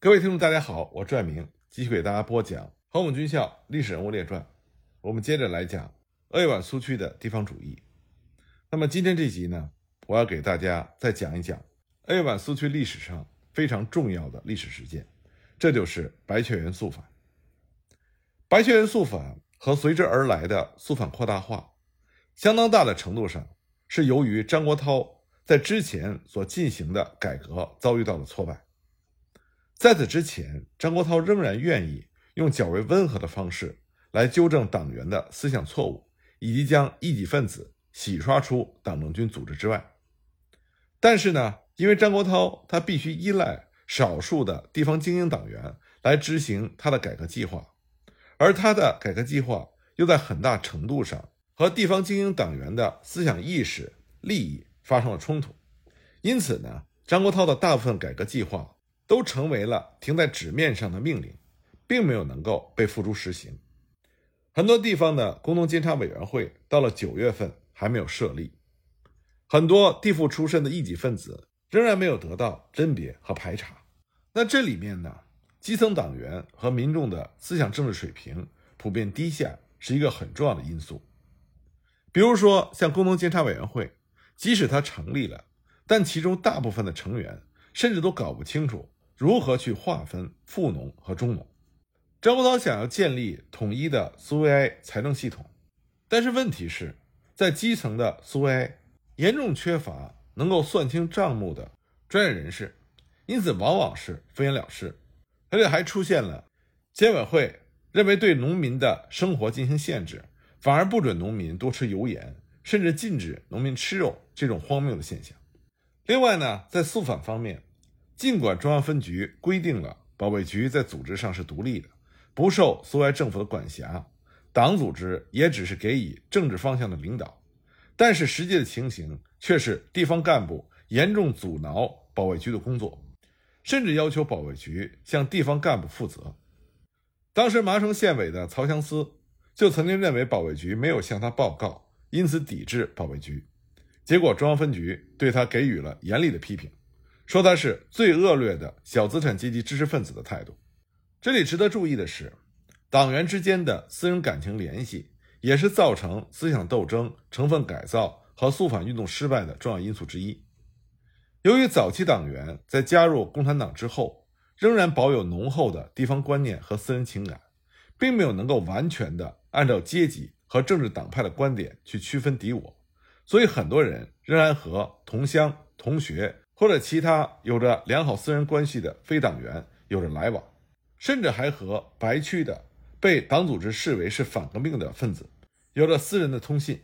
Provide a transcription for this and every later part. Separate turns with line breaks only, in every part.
各位听众，大家好，我拽明继续给大家播讲《黄埔军校历史人物列传》。我们接着来讲鄂豫皖苏区的地方主义。那么今天这集呢，我要给大家再讲一讲鄂豫皖苏区历史上非常重要的历史事件，这就是白雀园肃反。白雀园肃反和随之而来的肃反扩大化，相当大的程度上是由于张国焘在之前所进行的改革遭遇到了挫败。在此之前，张国焘仍然愿意用较为温和的方式来纠正党员的思想错误，以及将异己分子洗刷出党政军组织之外。但是呢，因为张国焘他必须依赖少数的地方精英党员来执行他的改革计划，而他的改革计划又在很大程度上和地方精英党员的思想意识、利益发生了冲突，因此呢，张国焘的大部分改革计划。都成为了停在纸面上的命令，并没有能够被付诸实行。很多地方的工农监察委员会到了九月份还没有设立，很多地富出身的异己分子仍然没有得到甄别和排查。那这里面呢，基层党员和民众的思想政治水平普遍低下，是一个很重要的因素。比如说，像工农监察委员会，即使它成立了，但其中大部分的成员甚至都搞不清楚。如何去划分富农和中农？张国焘想要建立统一的苏维埃财政系统，但是问题是，在基层的苏维埃严重缺乏能够算清账目的专业人士，因此往往是敷衍了事，而且还出现了监委会认为对农民的生活进行限制，反而不准农民多吃油盐，甚至禁止农民吃肉这种荒谬的现象。另外呢，在肃反方面。尽管中央分局规定了保卫局在组织上是独立的，不受苏维埃政府的管辖，党组织也只是给予政治方向的领导，但是实际的情形却是地方干部严重阻挠保卫局的工作，甚至要求保卫局向地方干部负责。当时麻城县委的曹祥思就曾经认为保卫局没有向他报告，因此抵制保卫局，结果中央分局对他给予了严厉的批评。说他是最恶劣的小资产阶级知识分子的态度。这里值得注意的是，党员之间的私人感情联系也是造成思想斗争、成分改造和肃反运动失败的重要因素之一。由于早期党员在加入共产党之后，仍然保有浓厚的地方观念和私人情感，并没有能够完全的按照阶级和政治党派的观点去区分敌我，所以很多人仍然和同乡同学。或者其他有着良好私人关系的非党员有着来往，甚至还和白区的被党组织视为是反革命的分子有着私人的通信。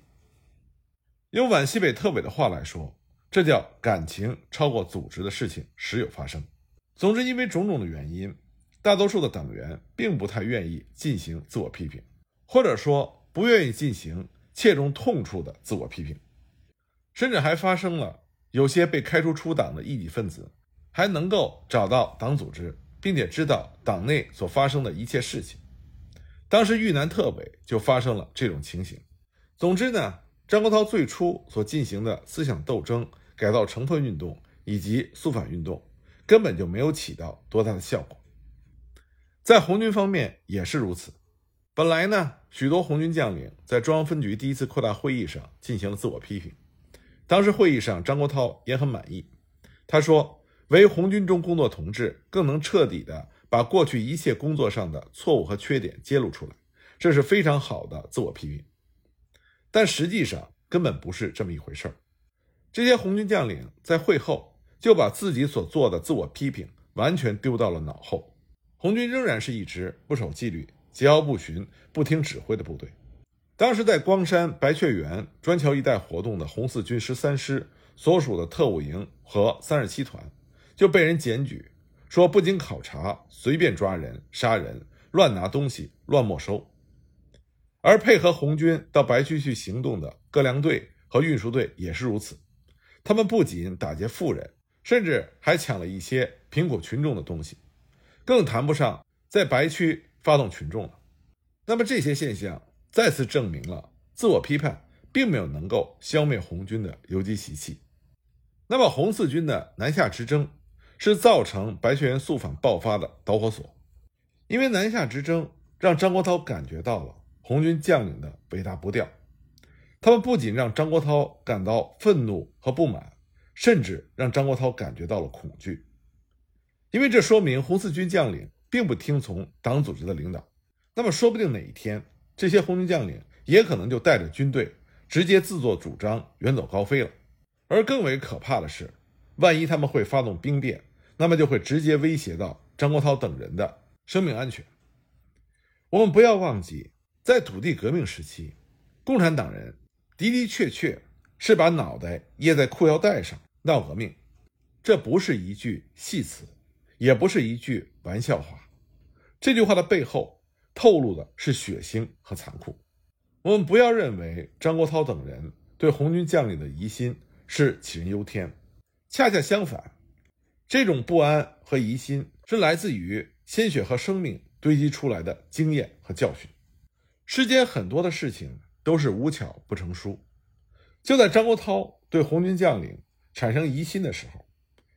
用皖西北特委的话来说，这叫感情超过组织的事情时有发生。总之，因为种种的原因，大多数的党员并不太愿意进行自我批评，或者说不愿意进行切中痛处的自我批评，甚至还发生了。有些被开除出党的异己分子，还能够找到党组织，并且知道党内所发生的一切事情。当时豫南特委就发生了这种情形。总之呢，张国焘最初所进行的思想斗争、改造成分运动以及肃反运动，根本就没有起到多大的效果。在红军方面也是如此。本来呢，许多红军将领在中央分局第一次扩大会议上进行了自我批评。当时会议上，张国焘也很满意。他说：“为红军中工作同志，更能彻底的把过去一切工作上的错误和缺点揭露出来，这是非常好的自我批评。”但实际上根本不是这么一回事儿。这些红军将领在会后就把自己所做的自我批评完全丢到了脑后。红军仍然是一支不守纪律、桀骜不驯、不听指挥的部队。当时在光山、白雀园、砖桥一带活动的红四军十三师所属的特务营和三十七团，就被人检举说不经考察随便抓人、杀人、乱拿东西、乱没收。而配合红军到白区去行动的各粮队和运输队也是如此，他们不仅打劫富人，甚至还抢了一些贫苦群众的东西，更谈不上在白区发动群众了。那么这些现象。再次证明了自我批判并没有能够消灭红军的游击习气。那么红四军的南下之争，是造成白雀园肃反爆发的导火索。因为南下之争让张国焘感觉到了红军将领的伟大不掉，他们不仅让张国焘感到愤怒和不满，甚至让张国焘感觉到了恐惧。因为这说明红四军将领并不听从党组织的领导，那么说不定哪一天这些红军将领也可能就带着军队直接自作主张远走高飞了。而更为可怕的是，万一他们会发动兵变，那么就会直接威胁到张国焘等人的生命安全。我们不要忘记，在土地革命时期，共产党人的的确确是把脑袋掖在裤腰带上闹革命，这不是一句戏词。也不是一句玩笑话，这句话的背后透露的是血腥和残酷。我们不要认为张国焘等人对红军将领的疑心是杞人忧天，恰恰相反，这种不安和疑心是来自于鲜血和生命堆积出来的经验和教训。世间很多的事情都是无巧不成书，就在张国焘对红军将领产生疑心的时候，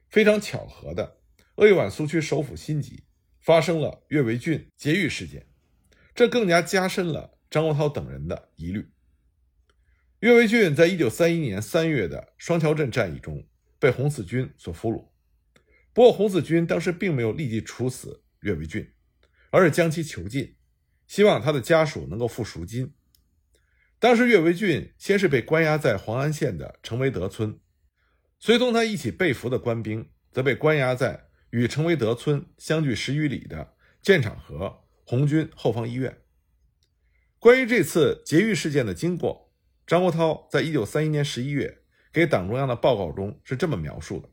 非常巧合的。鄂豫皖苏区首府新集发生了岳维俊劫狱事件，这更加加深了张国焘等人的疑虑。岳维俊在一九三一年三月的双桥镇战役中被红四军所俘虏，不过红四军当时并没有立即处死岳维俊，而是将其囚禁，希望他的家属能够付赎金。当时岳维俊先是被关押在黄安县的程维德村，随同他一起被俘的官兵则被关押在。与程维德村相距十余里的建厂河红军后方医院。关于这次劫狱事件的经过，张国焘在一九三一年十一月给党中央的报告中是这么描述的：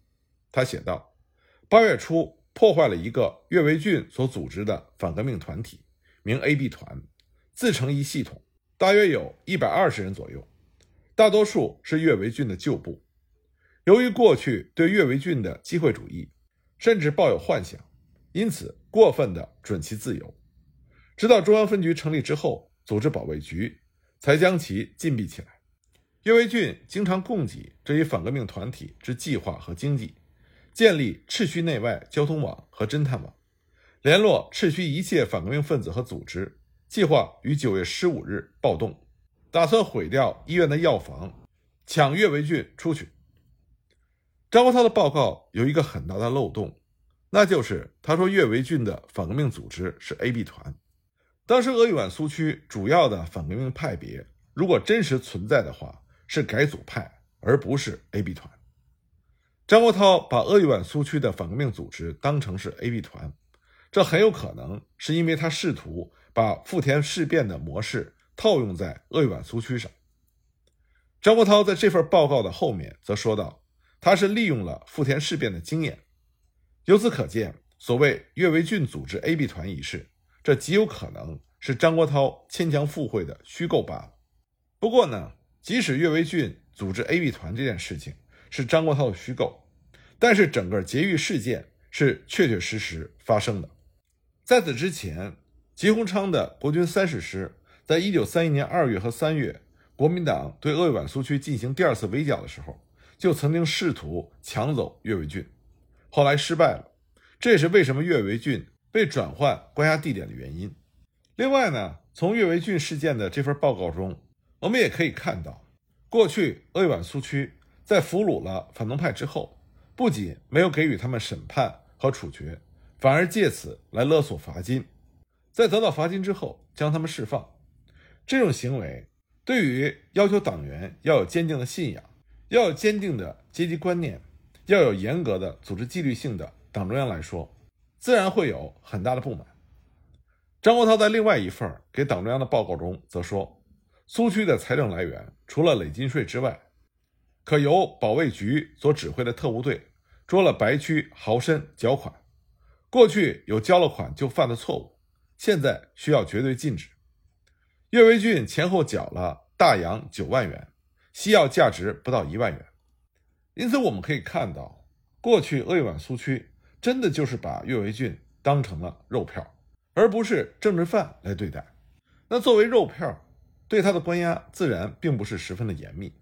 他写道，八月初破坏了一个岳维俊所组织的反革命团体，名 AB 团，自成一系统，大约有一百二十人左右，大多数是岳维俊的旧部。由于过去对岳维俊的机会主义。甚至抱有幻想，因此过分的准其自由。直到中央分局成立之后，组织保卫局才将其禁闭起来。岳维俊经常供给这一反革命团体之计划和经济，建立赤区内外交通网和侦探网，联络赤区一切反革命分子和组织，计划于九月十五日暴动，打算毁掉医院的药房，抢岳维俊出去。张国焘的报告有一个很大的漏洞，那就是他说岳维俊的反革命组织是 AB 团。当时鄂豫皖苏区主要的反革命派别，如果真实存在的话，是改组派，而不是 AB 团。张国焘把鄂豫皖苏区的反革命组织当成是 AB 团，这很有可能是因为他试图把富田事变的模式套用在鄂豫皖苏区上。张国焘在这份报告的后面则说道。他是利用了富田事变的经验，由此可见，所谓岳维俊组织 AB 团一事，这极有可能是张国焘牵强附会的虚构罢了。不过呢，即使岳维俊组织 AB 团这件事情是张国焘的虚构，但是整个劫狱事件是确确实实发生的。在此之前，吉鸿昌的国军三十师在一九三一年二月和三月，国民党对鄂豫皖苏区进行第二次围剿的时候。就曾经试图抢走岳维俊，后来失败了。这也是为什么岳维俊被转换关押地点的原因。另外呢，从岳维俊事件的这份报告中，我们也可以看到，过去鄂豫皖苏区在俘虏了反动派之后，不仅没有给予他们审判和处决，反而借此来勒索罚金，在得到罚金之后将他们释放。这种行为对于要求党员要有坚定的信仰。要有坚定的阶级观念，要有严格的组织纪律性的党中央来说，自然会有很大的不满。张国焘在另外一份给党中央的报告中则说，苏区的财政来源除了累金税之外，可由保卫局所指挥的特务队捉了白区豪绅缴款，过去有交了款就犯的错误，现在需要绝对禁止。岳维俊前后缴了大洋九万元。西药价值不到一万元，因此我们可以看到，过去鄂豫皖苏区真的就是把岳维俊当成了肉票，而不是政治犯来对待。那作为肉票，对他的关押自然并不是十分的严密，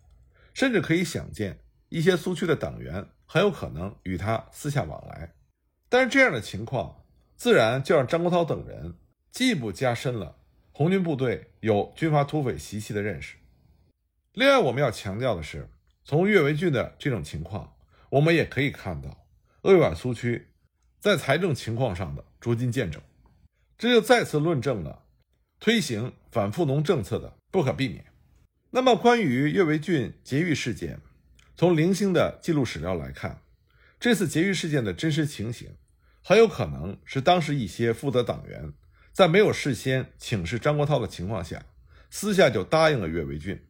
甚至可以想见，一些苏区的党员很有可能与他私下往来。但是这样的情况，自然就让张国焘等人进一步加深了红军部队有军阀土匪习气的认识。另外，我们要强调的是，从岳维俊的这种情况，我们也可以看到鄂豫皖苏区在财政情况上的捉襟见肘，这就再次论证了推行反富农政策的不可避免。那么，关于岳维俊劫狱事件，从零星的记录史料来看，这次劫狱事件的真实情形，很有可能是当时一些负责党员在没有事先请示张国焘的情况下，私下就答应了岳维俊。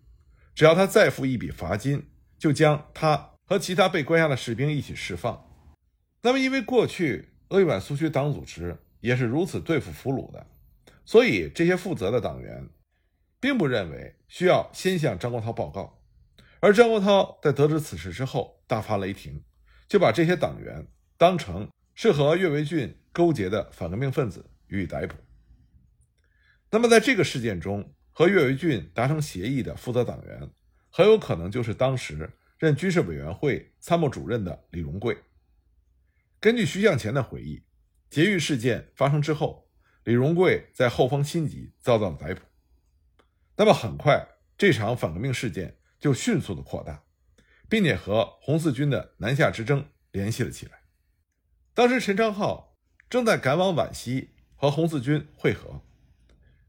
只要他再付一笔罚金，就将他和其他被关押的士兵一起释放。那么，因为过去鄂豫皖苏区党组织也是如此对付俘虏的，所以这些负责的党员并不认为需要先向张国焘报告。而张国焘在得知此事之后，大发雷霆，就把这些党员当成是和岳维俊勾结的反革命分子予以逮捕。那么，在这个事件中，和岳维俊达成协议的负责党员，很有可能就是当时任军事委员会参谋主任的李荣贵。根据徐向前的回忆，劫狱事件发生之后，李荣贵在后方心急遭到了逮捕。那么很快，这场反革命事件就迅速的扩大，并且和红四军的南下之争联系了起来。当时陈昌浩正在赶往皖西和红四军会合。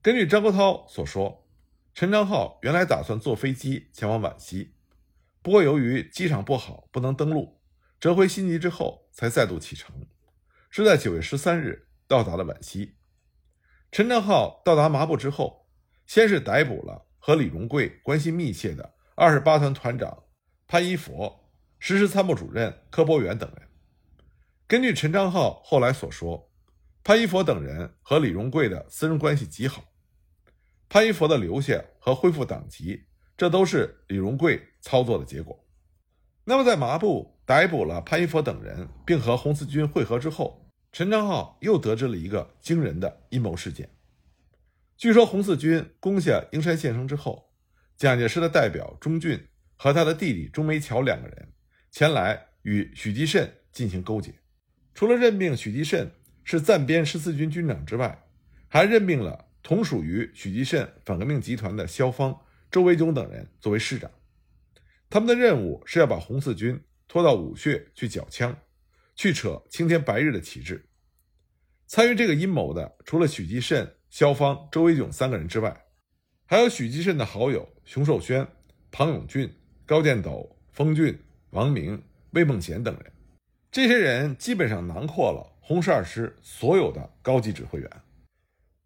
根据张国焘所说，陈昌浩原来打算坐飞机前往皖西，不过由于机场不好，不能登陆，折回新集之后才再度启程，是在九月十三日到达了皖西。陈昌浩到达麻布之后，先是逮捕了和李荣贵关系密切的二十八团团长潘一佛、实施参谋主任柯伯元等人。根据陈昌浩后来所说，潘一佛等人和李荣贵的私人关系极好。潘一佛的留下和恢复党籍，这都是李荣贵操作的结果。那么，在麻布逮捕了潘一佛等人，并和红四军会合之后，陈昌浩又得知了一个惊人的阴谋事件。据说，红四军攻下英山县城之后，蒋介石的代表钟俊和他的弟弟钟梅桥两个人前来与许继慎进行勾结，除了任命许继慎是暂编十四军军长之外，还任命了。同属于许继慎反革命集团的萧芳、周维炯等人作为师长，他们的任务是要把红四军拖到武穴去缴枪，去扯青天白日的旗帜。参与这个阴谋的，除了许继慎、萧芳、周维炯三个人之外，还有许继慎的好友熊寿轩、庞永俊、高建斗、封俊、王明、魏梦贤等人。这些人基本上囊括了红十二师所有的高级指挥员。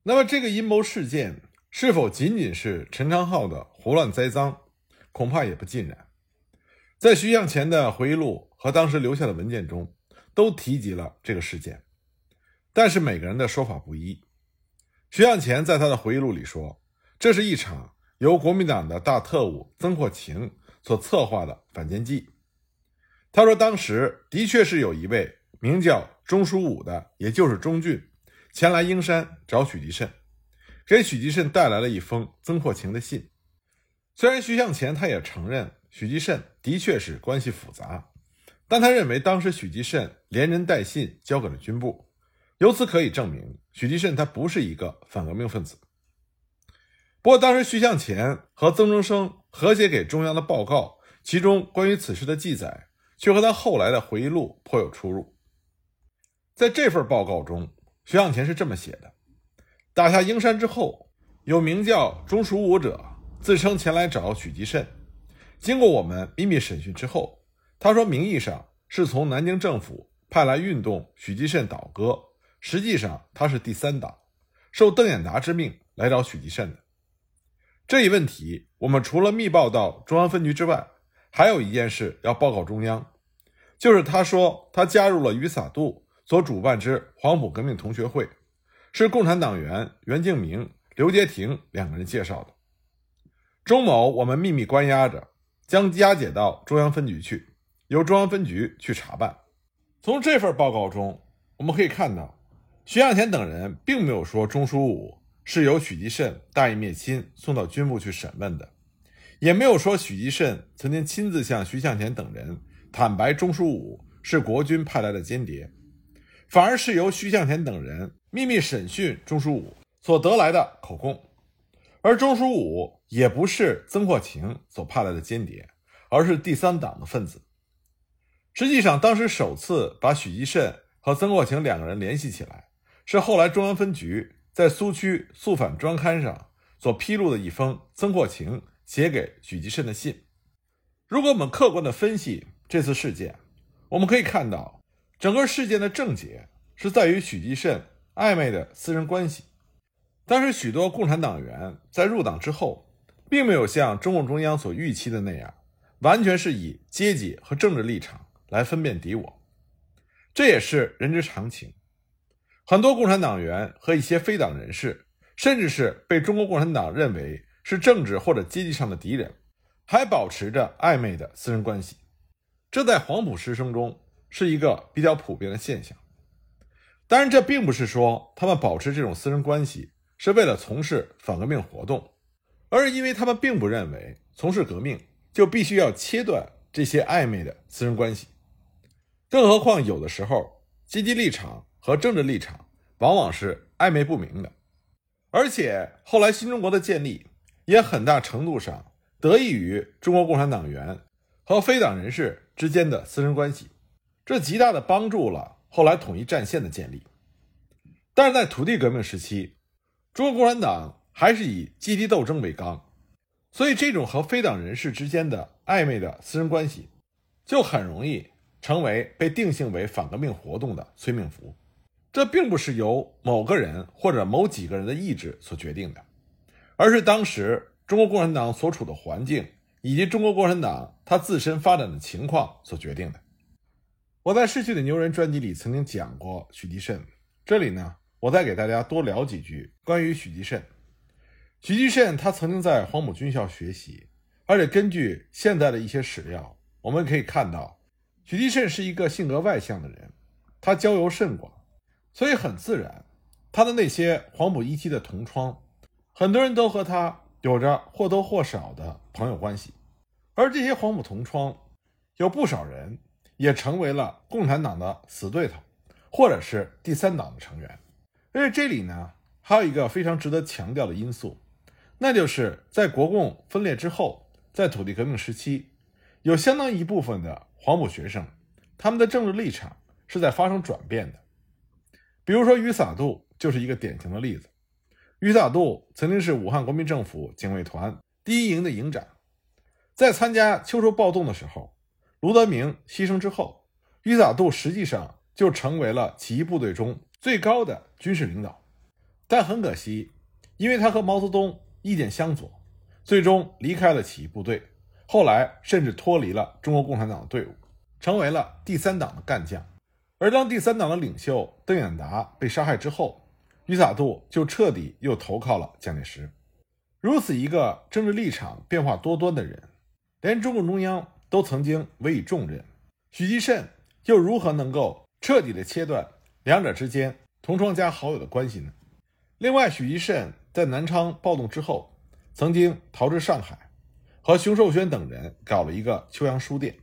那么，这个阴谋事件是否仅仅是陈昌浩的胡乱栽赃，恐怕也不尽然。在徐向前的回忆录和当时留下的文件中，都提及了这个事件，但是每个人的说法不一。徐向前在他的回忆录里说，这是一场由国民党的大特务曾扩情所策划的反间计。他说，当时的确是有一位名叫钟书武的，也就是钟俊。前来英山找许继慎，给许继慎带来了一封曾扩情的信。虽然徐向前他也承认许继慎的确是关系复杂，但他认为当时许继慎连人带信交给了军部，由此可以证明许继慎他不是一个反革命分子。不过，当时徐向前和曾中生合写给中央的报告，其中关于此事的记载却和他后来的回忆录颇有出入。在这份报告中。徐向前是这么写的：打下英山之后，有名叫钟蜀武者自称前来找许继慎。经过我们秘密审讯之后，他说名义上是从南京政府派来运动许继慎倒戈，实际上他是第三党，受邓演达之命来找许继慎的。这一问题，我们除了密报到中央分局之外，还有一件事要报告中央，就是他说他加入了余洒渡。所主办之黄埔革命同学会，是共产党员袁敬明、刘杰廷两个人介绍的。钟某我们秘密关押着，将押解到中央分局去，由中央分局去查办。从这份报告中，我们可以看到，徐向前等人并没有说钟书武是由许继慎大义灭亲送到军部去审问的，也没有说许继慎曾经亲自向徐向前等人坦白钟书武是国军派来的间谍。反而是由徐向前等人秘密审讯钟书武所得来的口供。而钟书武也不是曾扩情所派来的间谍，而是第三党的分子。实际上，当时首次把许继慎和曾扩情两个人联系起来，是后来中央分局在苏区肃反专刊上所披露的一封曾扩情写给许继慎的信。如果我们客观地分析这次事件，我们可以看到，整个事件的症结是在于许继慎暧昧的私人关系。当时许多共产党员在入党之后，并没有像中共中央所预期的那样，完全是以阶级和政治立场来分辨敌我，这也是人之常情。很多共产党员和一些非党人士，甚至是被中国共产党认为是政治或者阶级上的敌人，还保持着暧昧的私人关系，这在黄埔师生中是一个比较普遍的现象。当然，这并不是说他们保持这种私人关系。是为了从事反革命活动，而是因为他们并不认为从事革命就必须要切断这些暧昧的私人关系。更何况，有的时候阶级立场和政治立场往往是暧昧不明的。而且，后来新中国的建立也很大程度上得益于中国共产党员和非党人士之间的私人关系，这极大的帮助了后来统一战线的建立。但是在土地革命时期，中国共产党还是以阶级斗争为纲，所以这种和非党人士之间的暧昧的私人关系，就很容易成为被定性为反革命活动的催命符。这并不是由某个人或者某几个人的意志所决定的，而是当时中国共产党所处的环境以及中国共产党它自身发展的情况所决定的。我在《逝去的牛人》专辑里曾经讲过许继慎，这里呢。我再给大家多聊几句关于许继慎。许继慎他曾经在黄埔军校学习，而且根据现在的一些史料，我们可以看到，许继慎是一个性格外向的人，他交友甚广，所以很自然，他的那些黄埔一期的同窗，很多人都和他有着或多或少的朋友关系，而这些黄埔同窗，有不少人也成为了共产党的死对头，或者是第三党的成员。而且这里呢，还有一个非常值得强调的因素，那就是在国共分裂之后，在土地革命时期，有相当一部分的黄埔学生，他们的政治立场是在发生转变的。比如说于洒度就是一个典型的例子。于洒度曾经是武汉国民政府警卫团第一营的营长，在参加秋收暴动的时候，卢德铭牺牲之后，于洒度实际上就成为了起义部队中。最高的军事领导，但很可惜，因为他和毛泽东意见相左，最终离开了起义部队。后来甚至脱离了中国共产党的队伍，成为了第三党的干将。而当第三党的领袖邓演达被杀害之后，余洒度就彻底又投靠了蒋介石。如此一个政治立场变化多端的人，连中共中央都曾经委以重任，许继慎又如何能够彻底的切断？两者之间同窗加好友的关系呢？另外，许一慎在南昌暴动之后，曾经逃至上海，和熊寿轩等人搞了一个秋阳书店。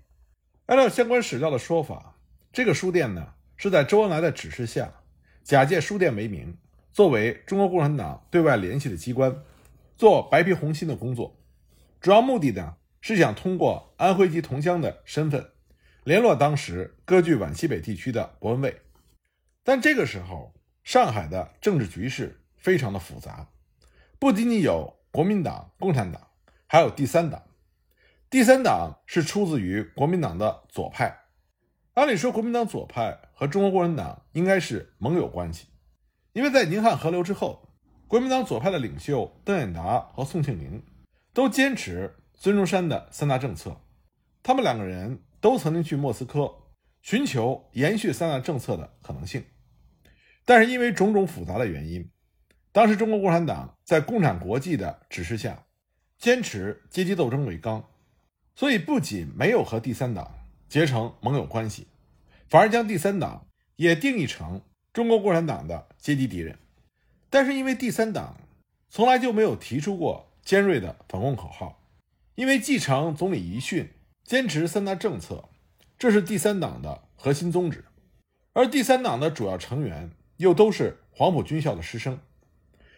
按照相关史料的说法，这个书店呢是在周恩来的指示下，假借书店为名，作为中国共产党对外联系的机关，做白皮红心的工作。主要目的呢是想通过安徽籍同乡的身份，联络当时割据皖西北地区的博文卫。但这个时候，上海的政治局势非常的复杂，不仅仅有国民党、共产党，还有第三党。第三党是出自于国民党的左派。按理说，国民党左派和中国共产党应该是盟友关系，因为在宁汉合流之后，国民党左派的领袖邓演达和宋庆龄都坚持孙中山的三大政策，他们两个人都曾经去莫斯科寻求延续三大政策的可能性。但是因为种种复杂的原因，当时中国共产党在共产国际的指示下，坚持阶级斗争为纲，所以不仅没有和第三党结成盟友关系，反而将第三党也定义成中国共产党的阶级敌人。但是因为第三党从来就没有提出过尖锐的反共口号，因为继承总理遗训，坚持三大政策，这是第三党的核心宗旨。而第三党的主要成员又都是黄埔军校的师生，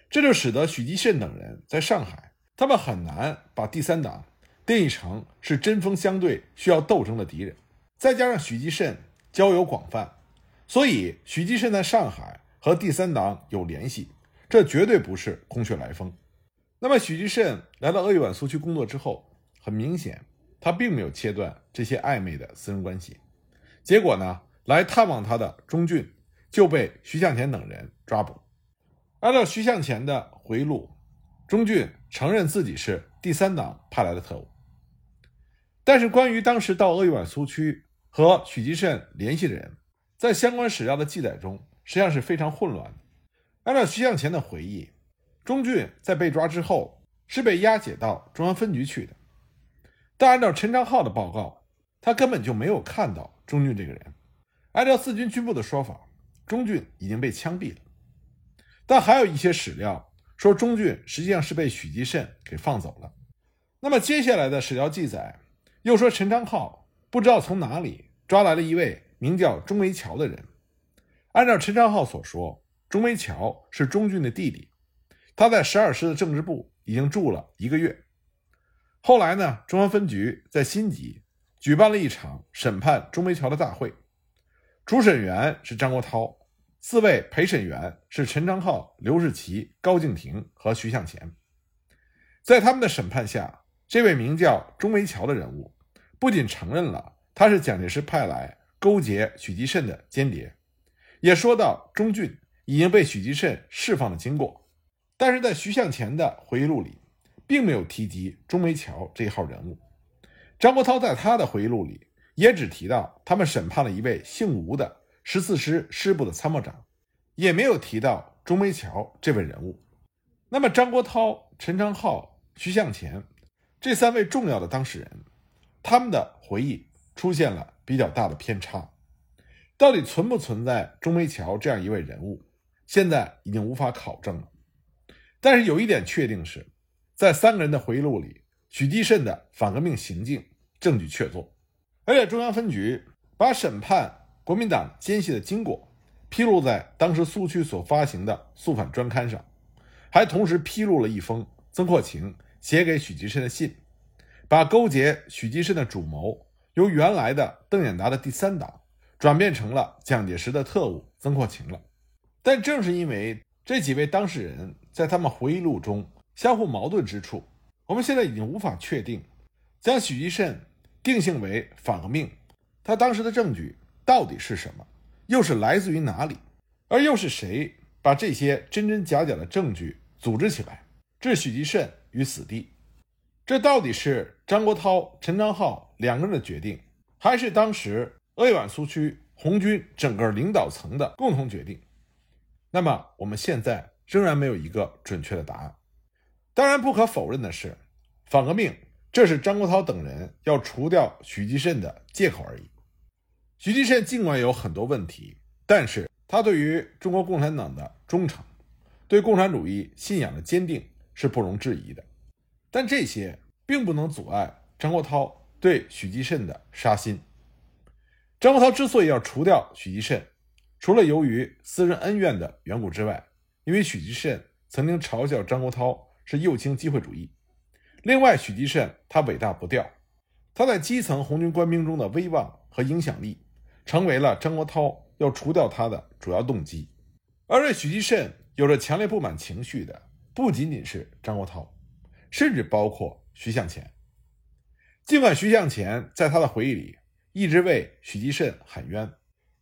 这就使得许继慎等人在上海，他们很难把第三党定义成是针锋相对、需要斗争的敌人。再加上许继慎交友广泛，所以许继慎在上海和第三党有联系，这绝对不是空穴来风。那么，许继慎来到鄂豫皖苏区工作之后，很明显，他并没有切断这些暧昧的私人关系。结果呢，来探望他的钟俊就被徐向前等人抓捕。按照徐向前的回忆录，钟俊承认自己是第三党派来的特务。但是，关于当时到鄂豫皖苏区和许继慎联系的人，在相关史料的记载中，实际上是非常混乱的。按照徐向前的回忆。钟俊在被抓之后是被押解到中央分局去的，但按照陈昌浩的报告，他根本就没有看到钟俊这个人。按照四军军部的说法，钟俊已经被枪毙了。但还有一些史料说钟俊实际上是被许继慎给放走了。那么接下来的史料记载又说陈昌浩不知道从哪里抓来了一位名叫钟维桥的人。按照陈昌浩所说，钟维桥是钟俊的弟弟。他在十二师的政治部已经住了一个月。后来呢，中央分局在新集举办了一场审判钟维桥的大会，主审员是张国焘，四位陪审员是陈昌浩、刘世奇、高敬亭和徐向前。在他们的审判下，这位名叫钟维桥的人物不仅承认了他是蒋介石派来勾结许继慎的间谍，也说到钟俊已经被许继慎释放的经过。但是在徐向前的回忆录里，并没有提及钟维桥这一号人物。张国焘在他的回忆录里也只提到他们审判了一位姓吴的十四师师部的参谋长，也没有提到钟维桥这位人物。那么，张国焘、陈昌浩、徐向前这三位重要的当事人，他们的回忆出现了比较大的偏差。到底存不存在钟梅桥这样一位人物，现在已经无法考证了。但是有一点确定是，在三个人的回忆录里，许继慎的反革命行径证据确凿，而且中央分局把审判国民党奸细的经过披露在当时苏区所发行的肃反专刊上，还同时披露了一封曾扩情写给许继慎的信，把勾结许继慎的主谋由原来的邓演达的第三党转变成了蒋介石的特务曾扩情了。但正是因为这几位当事人。在他们回忆录中相互矛盾之处，我们现在已经无法确定，将许继慎定性为反革命，他当时的证据到底是什么，又是来自于哪里，而又是谁把这些真真假假的证据组织起来，置许继慎于死地？这到底是张国焘、陈昌浩两个人的决定，还是当时鄂豫皖苏区红军整个领导层的共同决定？那么我们现在。仍然没有一个准确的答案。当然，不可否认的是，反革命这是张国焘等人要除掉许继慎的借口而已。许继慎尽管有很多问题，但是他对于中国共产党的忠诚，对共产主义信仰的坚定是不容置疑的。但这些并不能阻碍张国焘对许继慎的杀心。张国焘之所以要除掉许继慎，除了由于私人恩怨的缘故之外，因为许继慎曾经嘲笑张国焘是右倾机会主义，另外许继慎他尾大不掉，他在基层红军官兵中的威望和影响力，成为了张国焘要除掉他的主要动机。而对许继慎有着强烈不满情绪的，不仅仅是张国焘，甚至包括徐向前。尽管徐向前在他的回忆里一直为许继慎喊冤，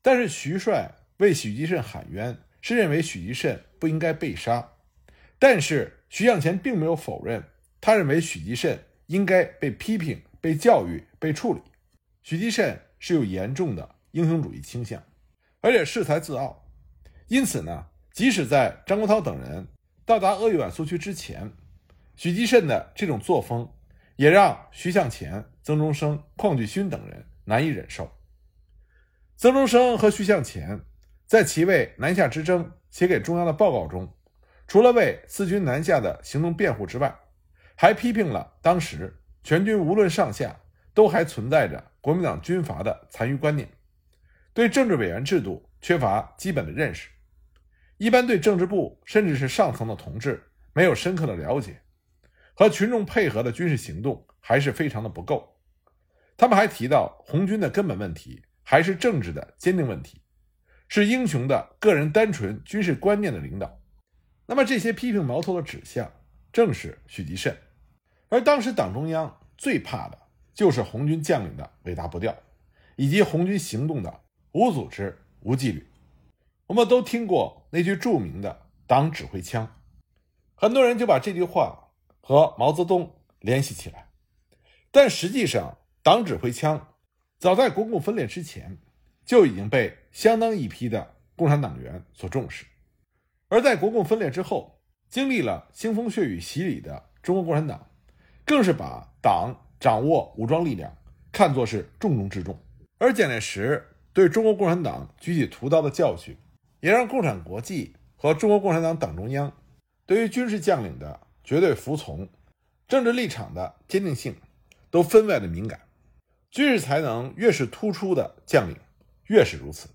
但是徐帅为许继慎喊冤。是认为许继慎不应该被杀，但是徐向前并没有否认，他认为许继慎应该被批评、被教育、被处理。许继慎是有严重的英雄主义倾向，而且恃才自傲，因此呢，即使在张国焘等人到达鄂豫皖苏区之前，许继慎的这种作风也让徐向前、曾中生、邝巨勋等人难以忍受。曾中生和徐向前。在其为南下之争写给中央的报告中，除了为四军南下的行动辩护之外，还批评了当时全军无论上下都还存在着国民党军阀的残余观念，对政治委员制度缺乏基本的认识，一般对政治部甚至是上层的同志没有深刻的了解，和群众配合的军事行动还是非常的不够。他们还提到，红军的根本问题还是政治的坚定问题，是英雄的个人单纯军事观念的领导。那么这些批评矛头的指向，正是许继慎。而当时党中央最怕的就是红军将领的尾大不掉，以及红军行动的无组织、无纪律。我们都听过那句著名的“党指挥枪”，很多人就把这句话和毛泽东联系起来。但实际上，“党指挥枪”早在国共分裂之前就已经被相当一批的共产党员所重视，而在国共分裂之后，经历了腥风血雨洗礼的中国共产党。更是把党掌握武装力量看作是重中之重，而蒋介石对中国共产党举起屠刀的教训，也让共产国际和中国共产党党中央对于军事将领的绝对服从、政治立场的坚定性都分外的敏感。军事才能越是突出的将领，越是如此。